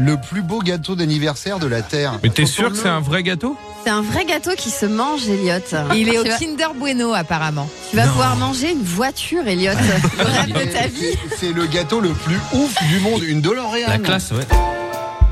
Le plus beau gâteau d'anniversaire de la Terre. Mais t'es sûr que c'est un vrai gâteau C'est un vrai gâteau qui se mange, Elliot. Il est au vas- Kinder Bueno apparemment. Tu vas pouvoir manger une voiture, Elliot. Le rêve de ta vie. C'est- C'est le gâteau le plus ouf du monde, une DeLorean. La classe, ouais.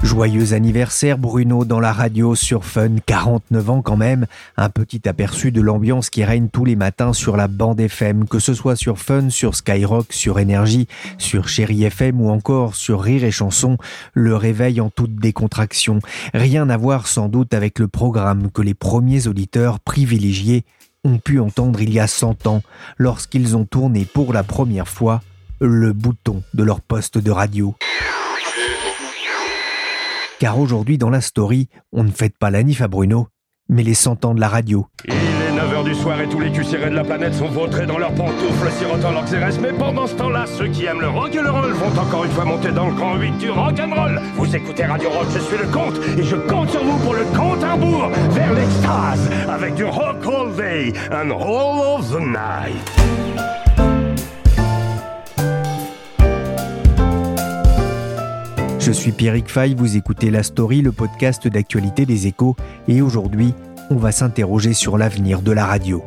Joyeux anniversaire Bruno dans la radio sur Fun, 49 ans quand même. Un petit aperçu de l'ambiance qui règne tous les matins sur la bande FM, que ce soit sur Fun, sur Skyrock, sur Énergie, sur Chéri FM ou encore sur Rire et Chanson, le réveil en toute décontraction. Rien à voir sans doute avec le programme que les premiers auditeurs privilégiés ont pu entendre il y a 100 ans, lorsqu'ils ont tourné pour la première fois le bouton de leur poste de radio. Car aujourd'hui, dans la story, on ne fête pas la Nif à Bruno, mais les 100 ans de la radio. Il est 9h du soir et tous les cuissérés de la planète sont vautrés dans leurs pantoufles, sirotant leurs XRS. Mais pendant ce temps-là, ceux qui aiment le rock et le roll vont encore une fois monter dans le grand 8 du rock'n'roll. Vous écoutez Radio Rock, je suis le comte et je compte sur vous pour le compte à rebours vers l'extase avec du rock all day and all of the night. Je suis Pierrick Fay, vous écoutez La Story, le podcast d'actualité des échos, et aujourd'hui, on va s'interroger sur l'avenir de la radio.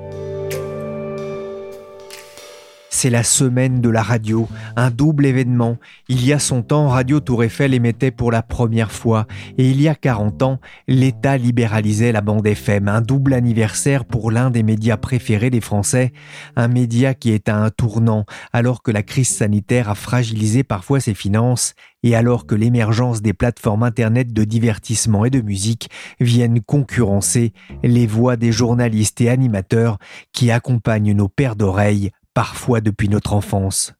C'est la semaine de la radio, un double événement. Il y a 100 ans, Radio Tour Eiffel émettait pour la première fois, et il y a 40 ans, l'État libéralisait la bande FM, un double anniversaire pour l'un des médias préférés des Français, un média qui est à un tournant, alors que la crise sanitaire a fragilisé parfois ses finances, et alors que l'émergence des plateformes Internet de divertissement et de musique viennent concurrencer les voix des journalistes et animateurs qui accompagnent nos paires d'oreilles parfois depuis notre enfance.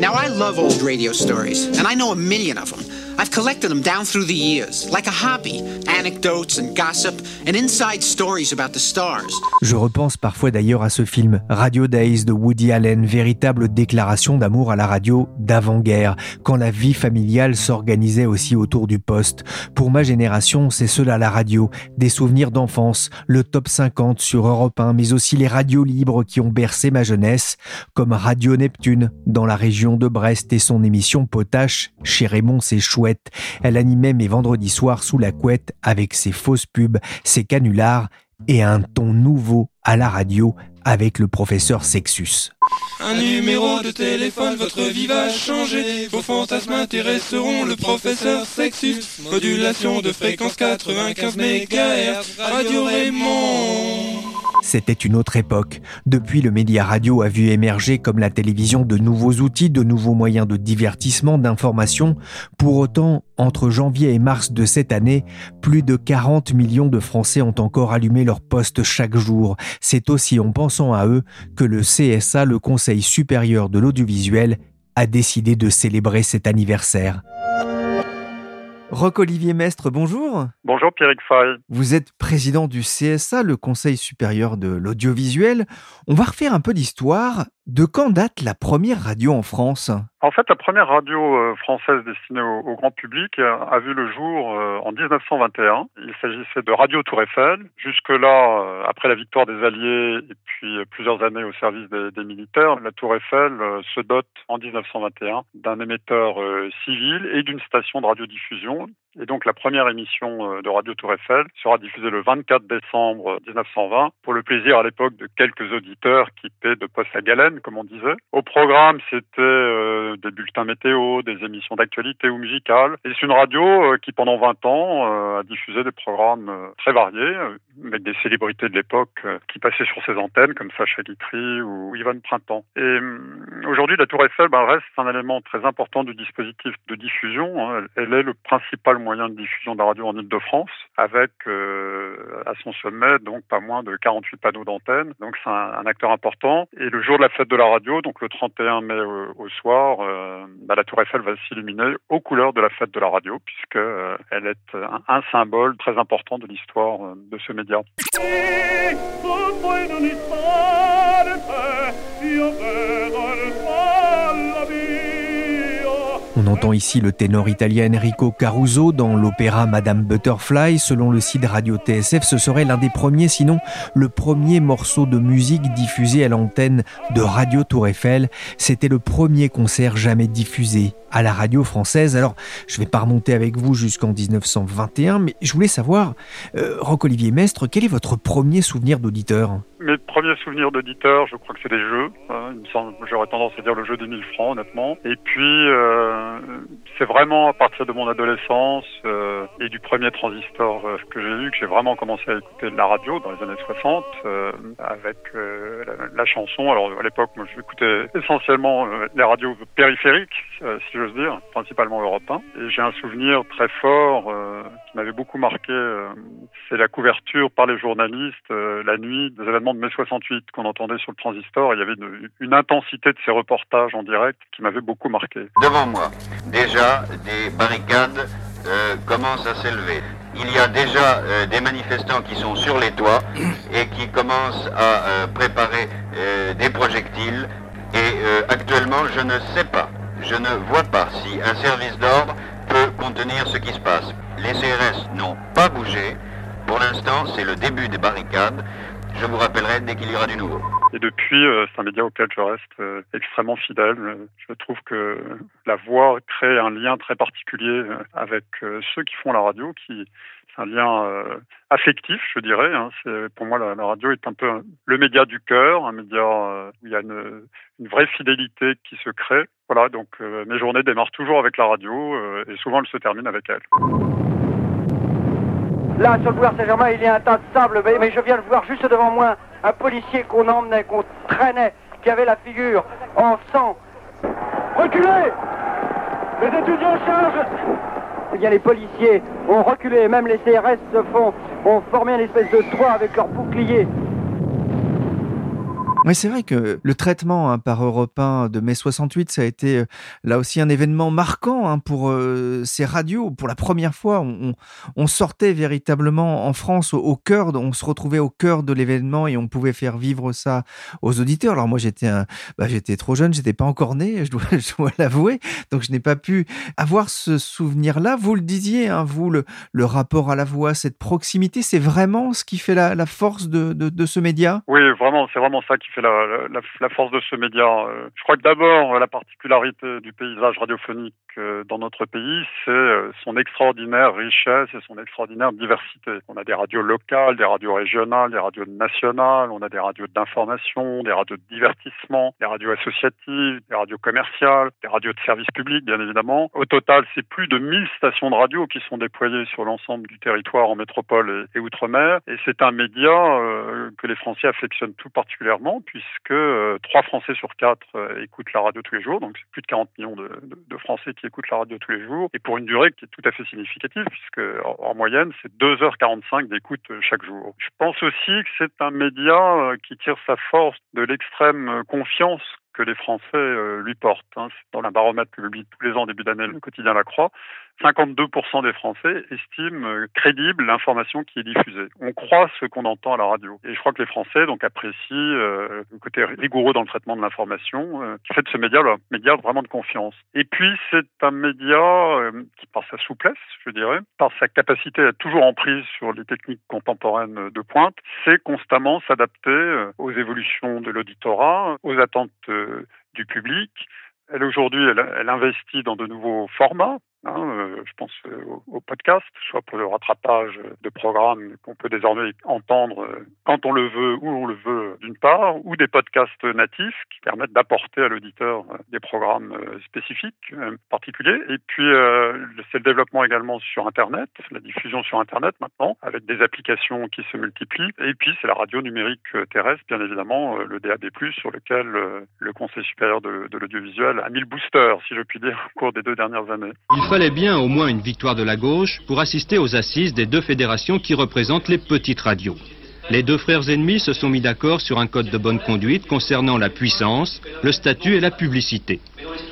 Now, I love old radio stories, and I know a million of them. I've collected them down through the years, like a hobby anecdotes and gossip, and inside stories about the stars. Je repense parfois d'ailleurs à ce film Radio Days de Woody Allen, véritable déclaration d'amour à la radio d'avant-guerre, quand la vie familiale s'organisait aussi autour du poste. Pour ma génération, c'est cela la radio, des souvenirs d'enfance, le top 50 sur Europe 1, mais aussi les radios libres qui ont bercé ma jeunesse, comme Radio Neptune dans la région de Brest et son émission Potache chez Raymond C'est Elle animait mes vendredis soirs sous la couette avec ses fausses pubs, ses canulars et un ton nouveau à la radio avec le professeur Sexus. Un numéro de téléphone, votre vie va changer. Vos fantasmes intéresseront le professeur Sexus. Modulation de fréquence 95 MHz. Radio Raymond. C'était une autre époque. Depuis, le média radio a vu émerger comme la télévision de nouveaux outils, de nouveaux moyens de divertissement, d'information. Pour autant, entre janvier et mars de cette année, plus de 40 millions de Français ont encore allumé leur poste chaque jour. C'est aussi en pensant à eux que le CSA, le Conseil supérieur de l'audiovisuel, a décidé de célébrer cet anniversaire. Roc-Olivier Mestre, bonjour. Bonjour Pierrick Fay. Vous êtes président du CSA, le Conseil supérieur de l'audiovisuel. On va refaire un peu d'histoire. De quand date la première radio en France? En fait, la première radio euh, française destinée au, grand public euh, a vu le jour euh, en 1921. Il s'agissait de Radio Tour Eiffel. Jusque-là, après la victoire des Alliés et puis plusieurs années au service des, militaires, la Tour Eiffel se dote en 1921 d'un émetteur civil et d'une station de radiodiffusion. Et donc la première émission euh, de Radio Tour Eiffel sera diffusée le 24 décembre 1920 pour le plaisir à l'époque de quelques auditeurs qui paient de poste à galène, comme on disait. Au programme, c'était euh, des bulletins météo, des émissions d'actualité ou musicales. Et c'est une radio euh, qui, pendant 20 ans, a diffusé des programmes très variés, avec des célébrités de l'époque qui passaient sur ses antennes, comme Sacha Guitry ou Yvonne Printemps. Et hum, aujourd'hui, la Tour Eiffel ben, reste un élément très important du dispositif de diffusion. hein. Elle est le principal moyen moyen de diffusion de la radio en Ile-de-France, avec euh, à son sommet donc pas moins de 48 panneaux d'antenne. Donc c'est un, acteur important. Et le jour de la fête de la radio, donc le 31 mai au, soir, euh, bah, la Tour Eiffel va s'illuminer aux couleurs de la fête de la radio, puisque euh, elle est un, symbole très important de l'histoire de ce média. Entend ici le ténor italien Enrico Caruso dans l'opéra Madame Butterfly. Selon le site radio TSF, ce serait l'un des premiers, sinon le premier morceau de musique diffusé à l'antenne de Radio Tour Eiffel. C'était le premier concert jamais diffusé à la radio française. Alors, je ne vais pas remonter avec vous jusqu'en 1921, mais je voulais savoir, euh, Roc-Olivier Mestre, quel est votre premier souvenir d'auditeur? Mes premiers souvenirs d'auditeur, je crois que c'est des jeux. Hein, j'aurais tendance à dire le jeu des 1000 francs, honnêtement. Et puis, euh, c'est vraiment à partir de mon adolescence euh, et du premier transistor euh, que j'ai eu que j'ai vraiment commencé à écouter de la radio dans les années 60 euh, avec la, chanson. Alors à l'époque, moi, j'écoutais essentiellement les radios périphériques, j'ose dire, principalement européens. Et j'ai un souvenir très fort qui m'avait beaucoup marqué. c'est la couverture par les journalistes la nuit des événements de mai 68 qu'on entendait sur le transistor. Il y avait une, une intensité de ces reportages en direct qui m'avait beaucoup marqué. Devant moi, déjà des barricades euh, commencent à s'élever. Il y a déjà euh, des manifestants qui sont sur les toits et qui commencent à euh, préparer des projectiles. Et actuellement, je ne sais pas, je ne vois pas si un service d'ordre peut contenir ce qui se passe. Les CRS n'ont pas bougé. Pour l'instant, c'est le début des barricades. Je vous rappellerai dès qu'il y aura du nouveau. Et depuis, euh, c'est un média auquel je reste euh, extrêmement fidèle. Je trouve que la voix crée un lien très particulier euh, avec ceux qui font la radio, qui un lien affectif, je dirais. Hein. Pour moi la, radio est un peu le média du cœur, un média où il y a une, vraie fidélité qui se crée. Voilà, donc mes journées démarrent toujours avec la radio et souvent elles se terminent avec elle. Là, sur le boulevard Saint-Germain, il y a un tas de sable, mais, je viens de voir juste devant moi un policier qu'on emmenait, qu'on traînait, qui avait la figure en sang. Reculez Les étudiants chargent Bien, les policiers ont reculé, même les CRS se font, ont formé une espèce de toit avec leurs boucliers. Mais c'est vrai que le traitement hein, par Europe 1 de mai 68, ça a été euh, là aussi un événement marquant hein, pour euh, ces radios. Pour la première fois, on, sortait véritablement en France au, cœur, on se retrouvait au cœur de l'événement et on pouvait faire vivre ça aux auditeurs. Alors moi, j'étais bah, trop jeune, j'étais pas encore né, je dois, l'avouer, donc je n'ai pas pu avoir ce souvenir-là. Vous le disiez, hein, vous, le, rapport à la voix, cette proximité, c'est vraiment ce qui fait la, force de, de ce média? Oui, vraiment, c'est vraiment ça qui fait la, la, force de ce média. Euh, je crois que d'abord, la particularité du paysage radiophonique euh, dans notre pays, c'est euh, son extraordinaire richesse et son extraordinaire diversité. On a des radios locales, des radios régionales, des radios nationales, on a des radios d'information, des radios de divertissement, des radios associatives, des radios commerciales, des radios de service public, bien évidemment. Au total, c'est plus de 1000 stations de radio qui sont déployées sur l'ensemble du territoire en métropole et, outre-mer. Et c'est un média que les Français affectionnent tout particulièrement puisque euh, trois Français sur quatre euh, écoutent la radio tous les jours, donc c'est plus de 40 millions de, Français qui écoutent la radio tous les jours, et pour une durée qui est tout à fait significative, puisque en, moyenne c'est 2h45 d'écoute euh, chaque jour. Je pense aussi que c'est un média qui tire sa force de l'extrême confiance que les Français lui portent. Hein. Dans un baromètre publié tous les ans début d'année, le quotidien La Croix, 52% des Français estiment euh, crédible l'information qui est diffusée. On croit ce qu'on entend à la radio. Et je crois que les Français donc apprécient euh, le côté rigoureux dans le traitement de l'information, euh, qui fait de ce média un média vraiment de confiance. Et puis c'est un média euh, qui, par sa souplesse, je dirais, par sa capacité à toujours en prise sur les techniques contemporaines de pointe, sait constamment s'adapter aux évolutions de l'auditorat, aux attentes du public. Elle aujourd'hui, elle, elle, investit dans de nouveaux formats Hein, euh, je pense euh, au, podcast, soit pour le rattrapage de programmes qu'on peut désormais entendre euh, quand on le veut, où on le veut d'une part, ou des podcasts natifs qui permettent d'apporter à l'auditeur des programmes spécifiques, particuliers. Et puis c'est le développement également sur Internet, la diffusion sur Internet maintenant, avec des applications qui se multiplient. Et puis c'est la radio numérique terrestre, bien évidemment, le DAB+, sur lequel le Conseil supérieur de, de l'audiovisuel a mis le booster, si je puis dire, au cours des deux dernières années fallait bien au moins une victoire de la gauche pour assister aux assises des deux fédérations qui représentent les petites radios. Les deux frères ennemis se sont mis d'accord sur un code de bonne conduite concernant la puissance, le statut et la publicité.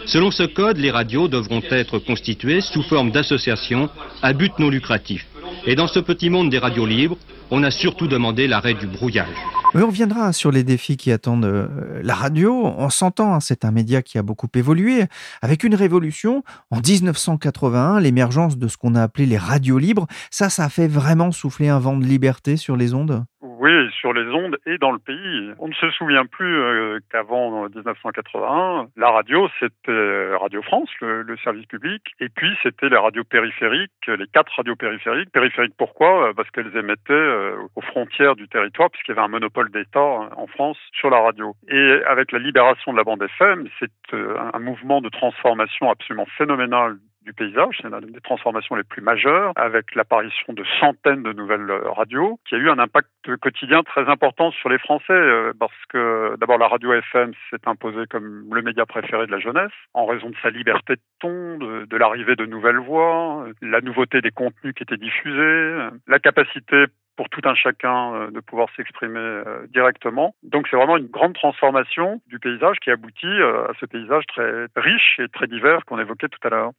Selon ce code, les radios devront être constituées sous forme d'associations à but non lucratif. Et dans ce petit monde des radios libres, on a surtout demandé l'arrêt du brouillage. on reviendra sur les défis qui attendent euh, la radio. On s'entend, hein, c'est un média qui a beaucoup évolué. Avec une révolution, en 1981, l'émergence de ce qu'on a appelé les radios libres, ça, ça a fait vraiment souffler un vent de liberté sur les ondes? Oui, sur les ondes et dans le pays. On ne se souvient plus euh, qu'avant 1981, la radio, c'était Radio France, le, service public, et puis c'était les radios périphériques, les quatre radios périphériques. Périphériques pourquoi? Parce qu'elles émettaient euh, aux frontières du territoire, puisqu'il y avait un monopole d'État hein, en France sur la radio. Et avec la libération de la bande FM, c'est euh, un mouvement de transformation absolument phénoménal du paysage. C'est une des transformations les plus majeures, avec l'apparition de centaines de nouvelles euh, radios, qui a eu un impact quotidien très important sur les Français, euh, parce que d'abord la radio FM s'est imposée comme le média préféré de la jeunesse, en raison de sa liberté de ton, de, de l'arrivée de nouvelles voix, la nouveauté des contenus qui étaient diffusés, la capacité pour tout un chacun euh, de pouvoir s'exprimer euh, directement. Donc c'est vraiment une grande transformation du paysage qui aboutit euh, à ce paysage très riche et très divers qu'on évoquait tout à l'heure.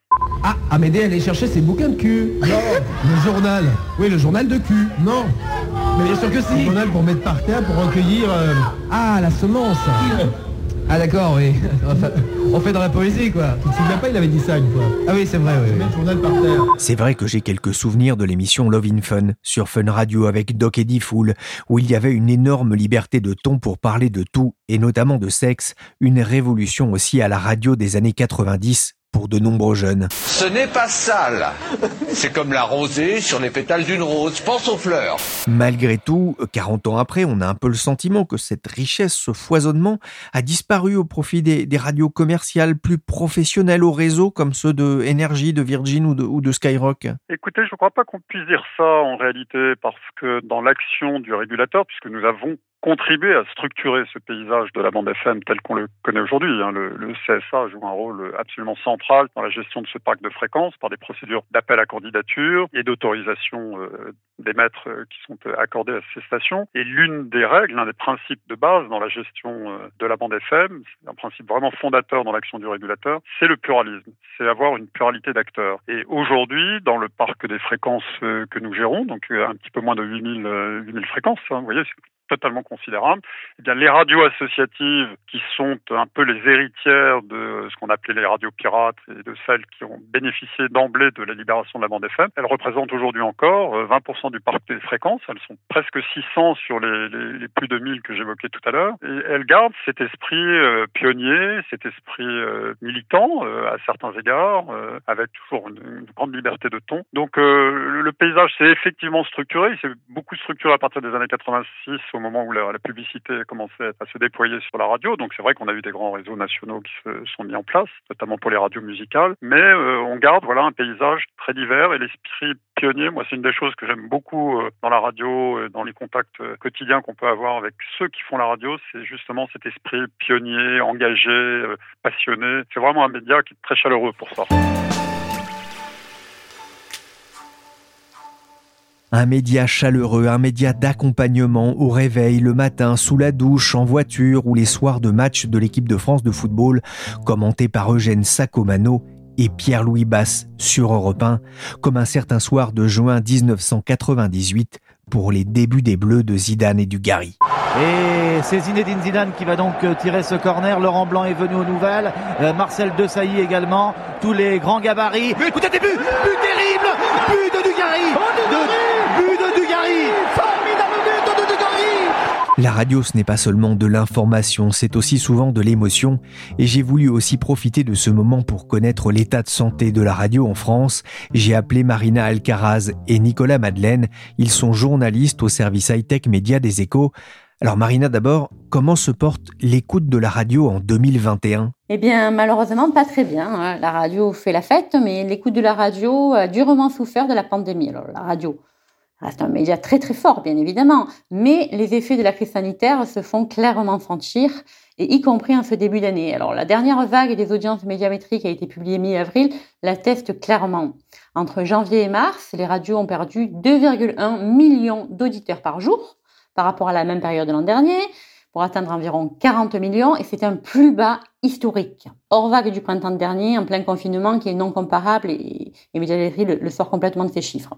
Ah, Amédée, allez chercher ses bouquins de cul. Non, le journal. Oui, le journal de cul. Non. Mais bien sûr que si. Le journal pour mettre par terre, pour recueillir... Ah, la semence. Ah d'accord, oui. On fait dans la poésie, quoi. Tu te souviens pas, il avait dit ça une fois. Ah oui, c'est vrai, oui. journal par terre. C'est vrai que j'ai quelques souvenirs de l'émission Love in Fun sur Fun Radio avec Doc Eddie Fool, où il y avait une énorme liberté de ton pour parler de tout, et notamment de sexe, une révolution aussi à la radio des années 90 pour de nombreux jeunes. Ce n'est pas sale. C'est comme la rosée sur les pétales d'une rose. Pense aux fleurs. Malgré tout, 40 ans après, on a un peu le sentiment que cette richesse, ce foisonnement, a disparu au profit des, radios commerciales plus professionnelles au réseau, comme ceux de Energy, de Virgin ou de, ou de Skyrock. Écoutez, je ne crois pas qu'on puisse dire ça en réalité, parce que dans l'action du régulateur, puisque nous avons contribué à structurer ce paysage de la bande FM tel qu'on le connaît aujourd'hui. Hein. Le, CSA joue un rôle absolument central dans la gestion de ce parc de fréquences par des procédures d'appel à candidature et d'autorisation euh, des maîtres euh, qui sont accordés à ces stations. Et l'une des règles, l'un des principes de base dans la gestion euh, de la bande FM, un principe vraiment fondateur dans l'action du régulateur, c'est le pluralisme. C'est avoir une pluralité d'acteurs. Et aujourd'hui, dans le parc des fréquences que nous gérons, donc un petit peu moins de 8000, 8000 fréquences, hein, vous voyez, totalement considérable. Eh bien, les radios associatives, qui sont un peu les héritières de ce qu'on appelait les radios pirates et de celles qui ont bénéficié d'emblée de la libération de la bande FM, elles représentent aujourd'hui encore 20% euh, du parc des fréquences. Elles sont presque 600 sur les, plus de 1000 que j'évoquais tout à l'heure. Elles gardent cet esprit euh, pionnier, cet esprit euh, militant à certains égards, avec toujours une, grande liberté de ton. Donc, le paysage s'est effectivement structuré. Il s'est beaucoup structuré à partir des années 86 au moment où la, publicité commençait à se déployer sur la radio. Donc c'est vrai qu'on a eu des grands réseaux nationaux qui se sont mis en place, notamment pour les radios musicales. Mais euh, on garde voilà un paysage très divers et l'esprit pionnier. Moi, c'est une des choses que j'aime beaucoup euh, dans la radio, et dans les contacts euh, quotidiens qu'on peut avoir avec ceux qui font la radio. C'est justement cet esprit pionnier, engagé, passionné. C'est vraiment un média qui est très chaleureux pour ça. Un média chaleureux, un média d'accompagnement au réveil, le matin, sous la douche, en voiture ou les soirs de match de l'équipe de France de football, commenté par Eugène Sacomano et Pierre-Louis Basse sur Europe 1, comme un certain soir de juin 1998 pour les débuts des Bleus de Zidane et du Gary. Et c'est Zinedine Zidane qui va donc tirer ce corner. Laurent Blanc est venu aux nouvelles. Euh, Marcel Desailly également. Tous les grands gabarits. But, but terrible But de Dugarry La radio, ce n'est pas seulement de l'information, c'est aussi souvent de l'émotion, et j'ai voulu aussi profiter de ce moment pour connaître l'état de santé de la radio en France. J'ai appelé Marina Alcaraz et Nicolas Madeleine, ils sont journalistes au service high-tech média des échos. Alors Marina d'abord, comment se porte l'écoute de la radio en 2021 Eh bien malheureusement pas très bien. Hein. La radio fait la fête, mais l'écoute de la radio a durement souffert de la pandémie. Alors la radio reste un média très très fort, bien évidemment, mais les effets de la crise sanitaire se font clairement sentir et y compris en ce début d'année. Alors la dernière vague des audiences médiamétriques a été publiée mi-avril, l'atteste clairement. Entre janvier et mars, les radios ont perdu 2,1 millions d'auditeurs par jour par rapport à la même période de l'an dernier, pour atteindre environ 40 millions, et c'est un plus bas historique. Hors vague du printemps dernier, en plein confinement, qui est non comparable, et, et le, le sort complètement de ces chiffres.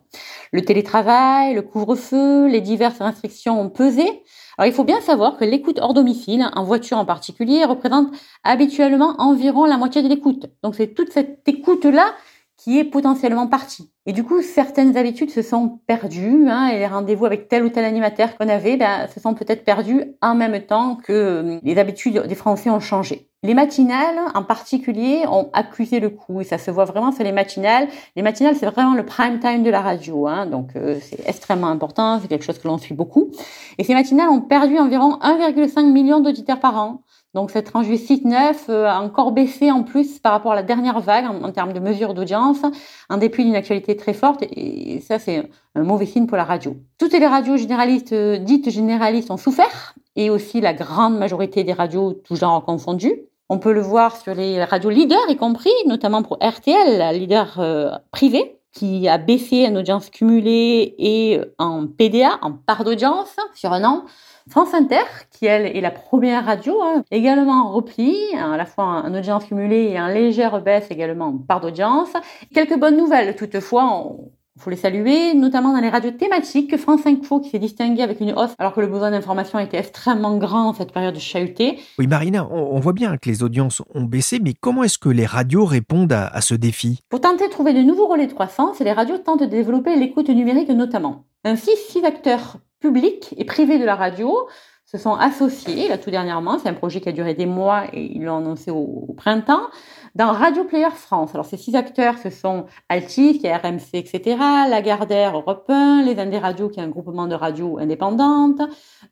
Le télétravail, le couvre-feu, les diverses restrictions ont pesé, alors il faut bien savoir que l'écoute hors domicile, en voiture en particulier, représente habituellement environ la moitié de l'écoute. Donc c'est toute cette écoute-là qui est potentiellement partie. Et du coup, certaines habitudes se sont perdues, hein, et les rendez-vous avec tel ou tel animateur qu'on avait ben, se sont peut-être perdus en même temps que euh, les habitudes des Français ont changé. Les matinales, en particulier, ont accusé le coup, et ça se voit vraiment sur les matinales. Les matinales, c'est vraiment le prime time de la radio, hein, donc euh, c'est extrêmement important, c'est quelque chose que l'on suit beaucoup. Et ces matinales ont perdu environ 1,5 million d'auditeurs par an. Donc cette tranche du site neuf euh, a encore baissé en plus par rapport à la dernière vague en, termes de mesures d'audience, en dépit d'une actualité très forte, et ça c'est un mauvais signe pour la radio. Toutes les radios généralistes, euh, dites généralistes, ont souffert, et aussi la grande majorité des radios, tout genre confondues. On peut le voir sur les radios leaders, y compris, notamment pour RTL, leader euh, privée, qui a baissé en audience cumulée et en PDA, en part d'audience, sur un an. France Inter, qui elle est la première radio, hein, également repli, à la fois en audience cumulée et en légère baisse également en part d'audience. Quelques bonnes nouvelles toutefois, il faut les saluer, notamment dans les radios thématiques, France Info qui s'est distingué avec une hausse alors que le besoin d'information était extrêmement grand en cette période chahutée. Oui Marina, on, voit bien que les audiences ont baissé, mais comment est-ce que les radios répondent à, à ce défi? Pour tenter de trouver de nouveaux relais de croissance, les radios tentent de développer l'écoute numérique notamment. Ainsi, six acteurs publics et privés de la radio se sont associés, là tout dernièrement, c'est un projet qui a duré des mois et ils l'ont annoncé au, printemps, dans Radio Player France. Alors ces six acteurs, ce sont Altis, qui est RMC, etc., Lagardère, Europe 1, Les Indes Radio, qui est un groupement de radios indépendantes,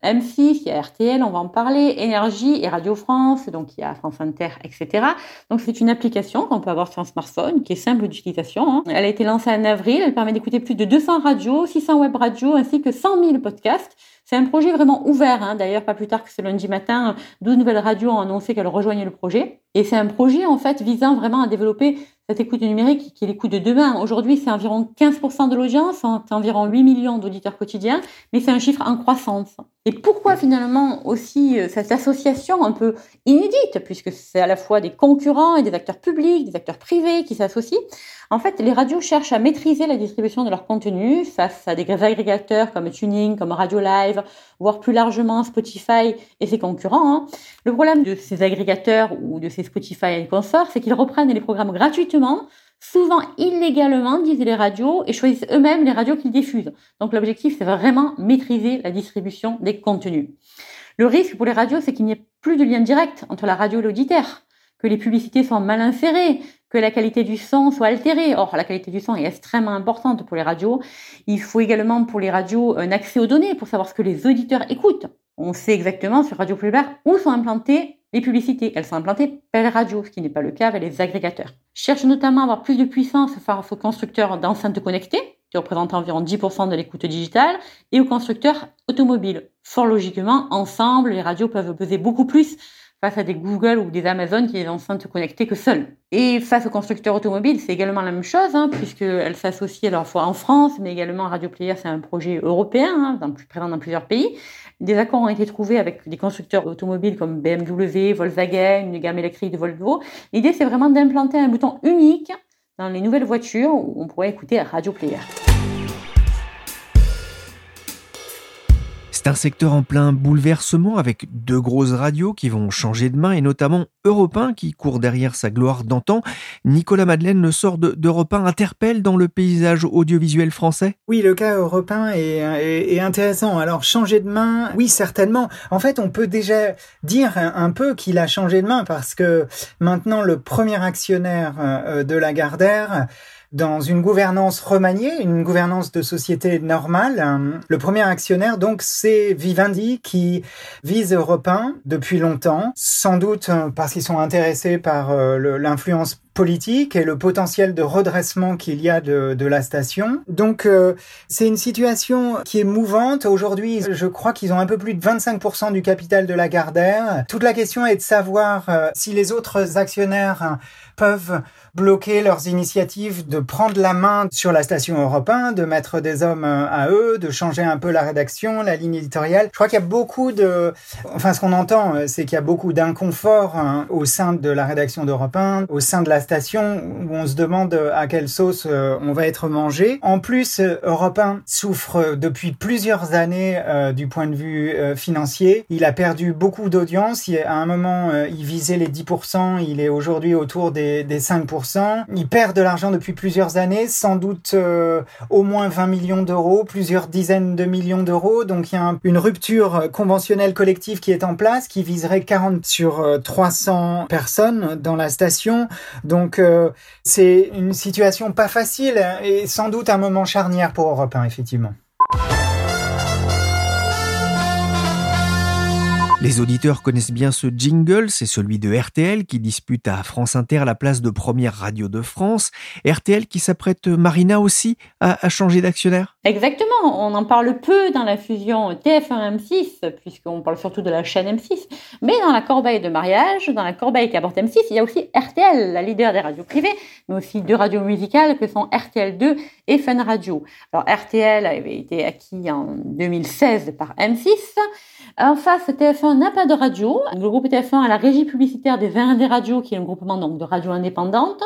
M6, qui est RTL, on va en parler, Énergie et Radio France, donc il y a France Inter, etc. Donc c'est une application qu'on peut avoir sur un smartphone, qui est simple d'utilisation. Hein. Elle a été lancée en avril, elle permet d'écouter plus de 200 radios, 600 web radios, ainsi que 100 000 podcasts c'est un projet vraiment ouvert. Hein. D'ailleurs, pas plus tard que ce lundi matin, 12 nouvelles radios ont annoncé qu'elles rejoignaient le projet. Et c'est un projet en fait visant vraiment à développer cette écoute numérique qui est l'écoute de demain. Aujourd'hui, c'est environ 15% de l'audience, hein. c'est environ 8 millions d'auditeurs quotidiens, mais c'est un chiffre en croissance. Et pourquoi finalement aussi euh, cette association un peu inédite, puisque c'est à la fois des concurrents et des acteurs publics, des acteurs privés qui s'associent? En fait, les radios cherchent à maîtriser la distribution de leur contenu face à des agrégateurs comme Tuning, comme Radio Live, voire plus largement Spotify et ses concurrents. Hein. Le problème de ces agrégateurs ou de ces Spotify et consorts, c'est qu'ils reprennent les programmes gratuitement souvent illégalement, disent les radios, et choisissent eux-mêmes les radios qu'ils diffusent. Donc l'objectif, c'est vraiment maîtriser la distribution des contenus. Le risque pour les radios, c'est qu'il n'y ait plus de lien direct entre la radio et l'auditeur, que les publicités soient mal insérées, que la qualité du son soit altérée. Or, la qualité du son est extrêmement importante pour les radios. Il faut également pour les radios un accès aux données pour savoir ce que les auditeurs écoutent. On sait exactement sur Radio Pulbar où sont implantées les publicités, elles sont implantées par les radios, ce qui n'est pas le cas avec les agrégateurs. Cherche notamment à avoir plus de puissance face aux constructeurs d'enceintes connectées, qui représentent environ 10% de l'écoute digitale, et aux constructeurs automobiles. Fort logiquement, ensemble, les radios peuvent peser beaucoup plus face à des Google ou des Amazon qui ont enceintes connectées que seules. Et face aux constructeurs automobiles, c'est également la même chose, hein, puisqu'elles s'associent à la fois en France, mais également Radio Player, c'est un projet européen, hein, présent dans plusieurs pays. Des accords ont été trouvés avec des constructeurs automobiles comme BMW, Volkswagen, une gamme électrique de Volvo. L'idée, c'est vraiment d'implanter un bouton unique dans les nouvelles voitures où on pourrait écouter Radio Player. Un secteur en plein bouleversement avec deux grosses radios qui vont changer de main et notamment Europe 1 qui court derrière sa gloire d'antan. Nicolas Madeleine, le sort d'Europe 1 interpelle dans le paysage audiovisuel français? Oui, le cas Europe 1 est, intéressant. Alors changer de main, oui certainement. En fait, on peut déjà dire un peu qu'il a changé de main parce que maintenant le premier actionnaire euh, de la Gardère dans une gouvernance remaniée, une gouvernance de société normale. Le premier actionnaire, donc, c'est Vivendi qui vise Europe 1 depuis longtemps, sans doute parce qu'ils sont intéressés par euh, l'influence politique et le potentiel de redressement qu'il y a de, la station. Donc euh, c'est une situation qui est mouvante. Aujourd'hui, je crois qu'ils ont un peu plus de 25% du capital de la Gardère. Toute la question est de savoir euh, si les autres actionnaires peuvent bloquer leurs initiatives de prendre la main sur la station Europe 1, de mettre des hommes euh, à eux, de changer un peu la rédaction, la ligne éditoriale. Je crois qu'il y a beaucoup de... Enfin, ce qu'on entend, euh, c'est qu'il y a beaucoup d'inconfort hein, au sein de la rédaction d'Europe 1, au sein de la station, où on se demande euh, à quelle sauce on va être mangé. En plus, Europe 1 souffre depuis plusieurs années du point de vue financier. Il a perdu beaucoup d'audience. À un moment, il visait les 10%, il est aujourd'hui autour des, des 5%. Il perd de l'argent depuis plusieurs années, sans doute euh, au moins 20 millions d'euros, plusieurs dizaines de millions d'euros. Donc il y a une rupture conventionnelle collective qui est en place, qui viserait 40 sur 300 euh, personnes dans la station. Donc euh, c'est une situation pas facile et sans doute un moment charnière pour Europe 1, effectivement. Les auditeurs connaissent bien ce jingle, c'est celui de RTL qui dispute à France Inter la place de première radio de France. RTL qui s'apprête, Marina aussi, à, changer d'actionnaire? Exactement, on en parle peu dans la fusion TF1-M6, puisqu'on parle surtout de la chaîne M6, mais dans la corbeille de mariage, dans la corbeille qui apporte M6, il y a aussi RTL, la leader des radios privées, mais aussi deux radios musicales que sont RTL2 et Fun Radio. Alors RTL avait été acquis en 2016 par M6, en face, TF1 n'a pas de radio. Le groupe TF1 a la régie publicitaire des 20 des radios, qui est un groupement donc de radios indépendantes.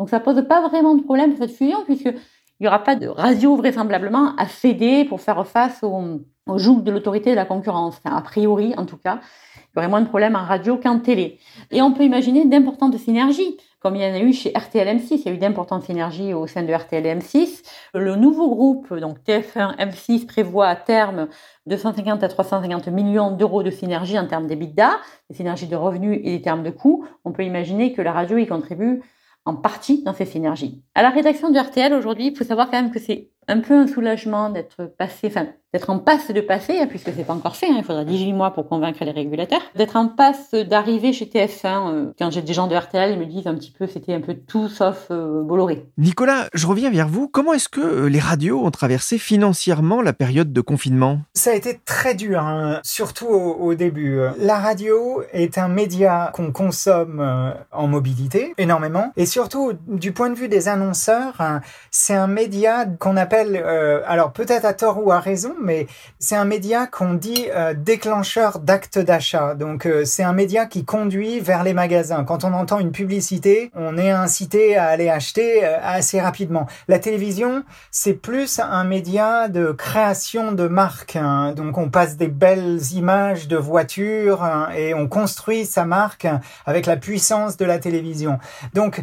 Donc ça pose pas vraiment de problème pour cette fusion, puisque il n'y aura pas de radio vraisemblablement à céder pour faire face au, joug de l'autorité de la concurrence. a priori, en tout cas, il y aurait moins de problèmes en radio qu'en télé. Et on peut imaginer d'importantes synergies comme il y en a eu chez RTL-M6. Il y a eu d'importantes synergies au sein de RTL-M6. Le nouveau groupe, donc TF1-M6, prévoit à terme 250 à 350 millions d'euros de synergies en termes d'EBITDA, des synergies de revenus et des termes de coûts. On peut imaginer que la radio y contribue en partie dans ces synergies. À la rédaction de RTL aujourd'hui, il faut savoir quand même que c'est un peu un soulagement d'être passé, enfin, d'être en passe de passer, hein, puisque c'est pas encore fait, hein, il faudra 18 mois pour convaincre les régulateurs, d'être en passe d'arriver chez TF1. Euh, quand j'ai des gens de RTL, ils me disent un petit peu, c'était un peu tout sauf euh, Bolloré. Nicolas, je reviens vers vous. Comment est-ce que euh, les radios ont traversé financièrement la période de confinement? Ça a été très dur, hein, surtout au, début. La radio est un média qu'on consomme en mobilité énormément, et surtout du point de vue des annonceurs, hein, c'est un média qu'on appelle euh, alors peut-être à tort ou à raison, mais c'est un média qu'on dit euh, déclencheur d'actes d'achat. Donc euh, c'est un média qui conduit vers les magasins. Quand on entend une publicité, on est incité à aller acheter assez rapidement. La télévision, c'est plus un média de création de marque. Hein. Donc on passe des belles images de voitures hein, et on construit sa marque avec la puissance de la télévision. Donc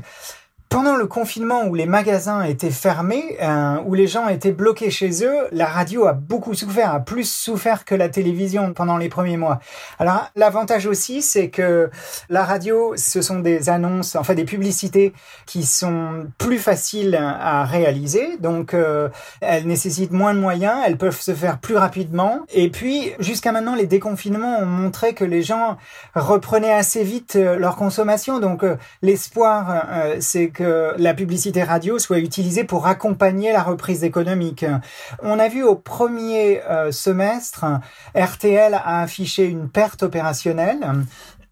pendant le confinement où les magasins étaient fermés, euh, où les gens étaient bloqués chez eux, la radio a beaucoup souffert, a plus souffert que la télévision pendant les premiers mois. Alors l'avantage aussi, c'est que la radio, ce sont des annonces, enfin des publicités qui sont plus faciles à réaliser, donc euh, elles nécessitent moins de moyens, elles peuvent se faire plus rapidement. Et puis jusqu'à maintenant, les déconfinements ont montré que les gens reprenaient assez vite euh, leur consommation, donc l'espoir, c'est que la publicité radio soit utilisée pour accompagner la reprise économique. On a vu au premier euh, semestre, RTL a affiché une perte opérationnelle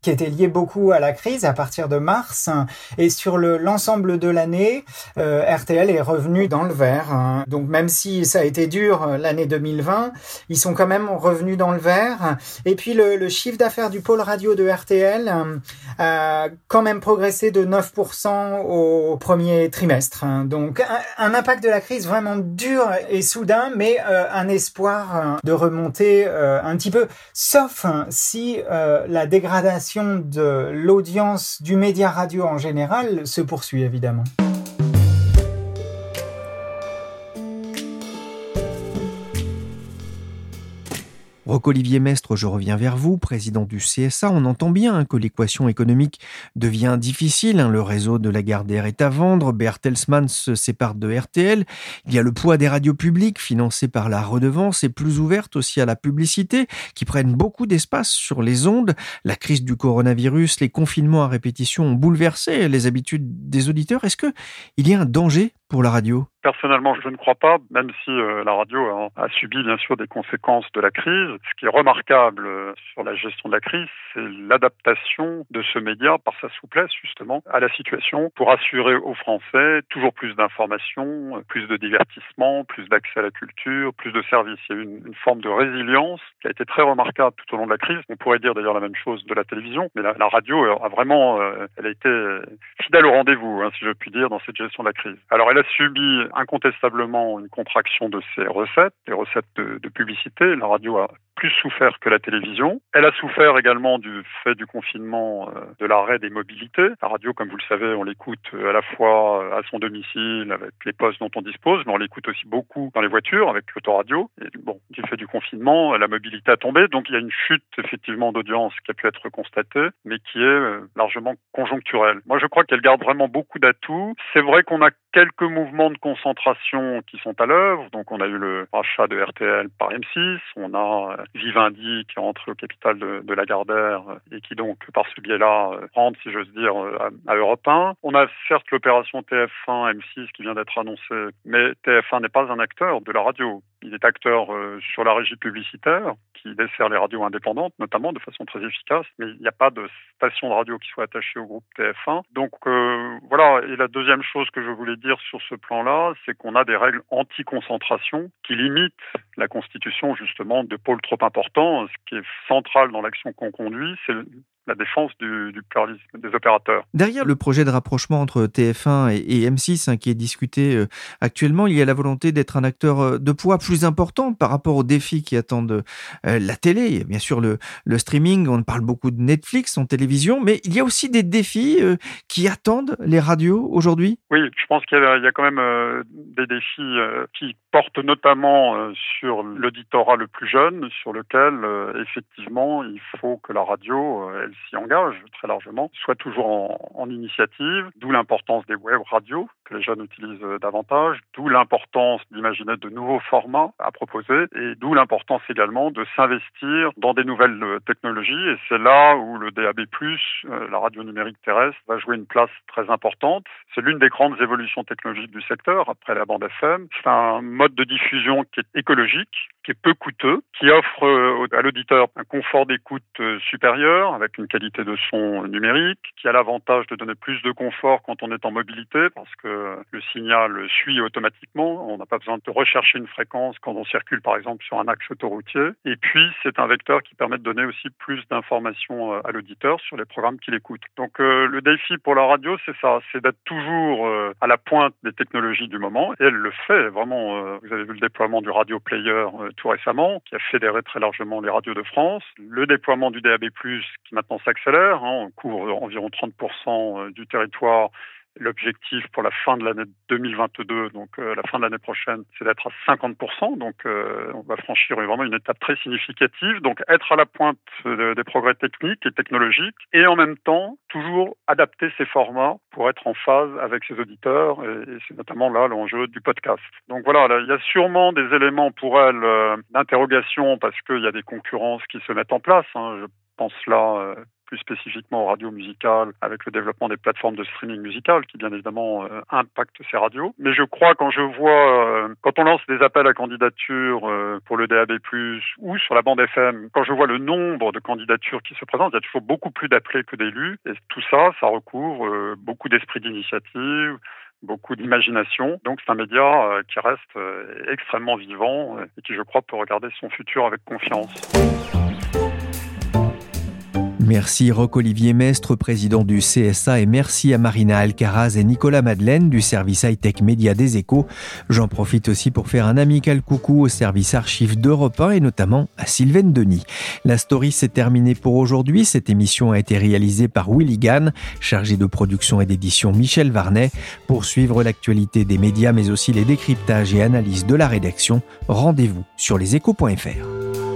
qui était lié beaucoup à la crise à partir de mars. Et sur le l'ensemble de l'année, euh, RTL est revenu dans le vert. Hein. Donc même si ça a été dur euh, l'année 2020, ils sont quand même revenus dans le vert. Et puis le, chiffre d'affaires du pôle radio de RTL euh, a quand même progressé de 9% au premier trimestre. Hein. Donc un, impact de la crise vraiment dur et soudain, mais un espoir de remonter un petit peu, sauf si la dégradation de l'audience du média radio en général se poursuit évidemment. Roc-Olivier Mestre, je reviens vers vous, président du CSA. On entend bien que l'équation économique devient difficile. Hein. Le réseau de la Gardère est à vendre. Bertelsmann se sépare de RTL. Il y a le poids des radios publiques financées par la redevance et plus ouvertes aussi à la publicité qui prennent beaucoup d'espace sur les ondes. La crise du coronavirus, les confinements à répétition ont bouleversé les habitudes des auditeurs. Est-ce que il y a un danger pour la radio? Personnellement, je ne crois pas, même si euh, la radio a, a, subi bien sûr des conséquences de la crise. Ce qui est remarquable euh, sur la gestion de la crise, c'est l'adaptation de ce média par sa souplesse justement à la situation pour assurer aux Français toujours plus d'informations, euh, plus de divertissement, plus d'accès à la culture, plus de services. Il y a une, une, forme de résilience qui a été très remarquable tout au long de la crise. On pourrait dire d'ailleurs la même chose de la télévision, mais la, radio a vraiment, elle a été fidèle au rendez-vous, hein, si je puis dire, dans cette gestion de la crise. Alors a subi incontestablement une contraction de ses recettes, les recettes de publicité. La radio a plus souffert que la télévision. Elle a souffert également du fait du confinement, euh, de l'arrêt des mobilités. La radio, comme vous le savez, on l'écoute à la fois à son domicile, avec les postes dont on dispose, mais on l'écoute aussi beaucoup dans les voitures, avec l'autoradio. Et bon, du fait du confinement, la mobilité a tombé, donc il y a une chute effectivement d'audience qui a pu être constatée, mais qui est euh, largement conjoncturelle. Moi, je crois qu'elle garde vraiment beaucoup d'atouts. C'est vrai qu'on a quelques mouvements de concentration qui sont à l'œuvre. Donc, on a eu le rachat de RTL par M6, on a euh, Vivendi qui rentré au capital de, de Lagardère et qui donc, par ce biais-là, euh, rentre, si j'ose dire, euh, à, à Europe 1. On a certes l'opération TF1 M6 qui vient d'être annoncée, mais TF1 n'est pas un acteur de la radio. Il est acteur euh, sur la régie publicitaire qui dessert les radios indépendantes, notamment de façon très efficace, mais il n'y a pas de station de radio qui soit attachée au groupe TF1. Donc euh, voilà, et la deuxième chose que je voulais dire sur ce plan-là, c'est qu'on a des règles anti-concentration qui limitent la constitution justement de pôles trop importants. Ce qui est central dans l'action qu'on conduit, c'est la défense du, du, pluralisme des opérateurs. Derrière le projet de rapprochement entre TF1 et, et M6 hein, qui est discuté euh, actuellement, il y a la volonté d'être un acteur euh, de poids plus important par rapport aux défis qui attendent euh, la télé. Bien sûr, le, le, streaming, on parle beaucoup de Netflix en télévision, mais il y a aussi des défis euh, qui attendent les radios aujourd'hui? Oui, je pense qu'il y, y, a quand même des défis qui portent notamment sur l'auditorat le plus jeune, sur lequel effectivement il faut que la radio, elle s'y engage très largement, soit toujours en, en initiative, d'où l'importance des web radios que les jeunes utilisent davantage, d'où l'importance d'imaginer de nouveaux formats à proposer et d'où l'importance également de s'investir dans des nouvelles technologies et c'est là où le DAB+, la radio numérique terrestre, va jouer une place très importante. C'est l'une des grandes évolutions technologiques du secteur après la bande FM. C'est un mode de diffusion qui est écologique, qui est peu coûteux, qui offre à l'auditeur un confort d'écoute supérieur avec une qualité de son numérique, qui a l'avantage de donner plus de confort quand on est en mobilité parce que le signal suit automatiquement. On n'a pas besoin de rechercher une fréquence quand on circule par exemple sur un axe autoroutier. Et puis c'est un vecteur qui permet de donner aussi plus d'informations à l'auditeur sur les programmes qu'il écoute. Donc euh, le défi pour la radio, c'est ça, c'est d'être toujours euh, à la pointe des technologies du moment. Et elle le fait vraiment. Euh, vous avez vu le déploiement du radio player tout récemment, qui a fédéré très largement les radios de France. Le déploiement du DAB+, qui maintenant s'accélère, hein, on couvre environ 30% du territoire L'objectif pour la fin de l'année 2022, donc euh, la fin de l'année prochaine, c'est d'être à 50%. Donc euh, on va franchir vraiment une étape très significative. Donc être à la pointe de, des progrès techniques et technologiques et en même temps toujours adapter ses formats pour être en phase avec ses auditeurs. Et, c'est notamment là l'enjeu du podcast. Donc voilà, là, il y a sûrement des éléments pour elle euh, d'interrogation parce qu'il y a des concurrences qui se mettent en place. Hein. Pense là euh, plus spécifiquement aux radios musicales, avec le développement des plateformes de streaming musical qui bien évidemment euh, impactent ces radios. Mais je crois quand je vois, euh, quand on lance des appels à candidature euh, pour le DAB+, ou sur la bande FM, quand je vois le nombre de candidatures qui se présentent, il y a toujours beaucoup plus d'appelés que d'élus, et tout ça, ça recouvre beaucoup d'esprit d'initiative, beaucoup d'imagination. Donc c'est un média qui reste extrêmement vivant et qui, je crois, peut regarder son futur avec confiance. Merci Roc-Olivier Mestre, président du CSA, et merci à Marina Alcaraz et Nicolas Madeleine du service high-tech média des échos. J'en profite aussi pour faire un amical coucou au service archives d'Europe 1 et notamment à Sylvaine Denis. La story s'est terminée pour aujourd'hui. Cette émission a été réalisée par Willy Gann, chargé de production et d'édition Michel Varnet. Pour suivre l'actualité des médias mais aussi les décryptages et analyses de la rédaction, rendez-vous sur leséchos.fr.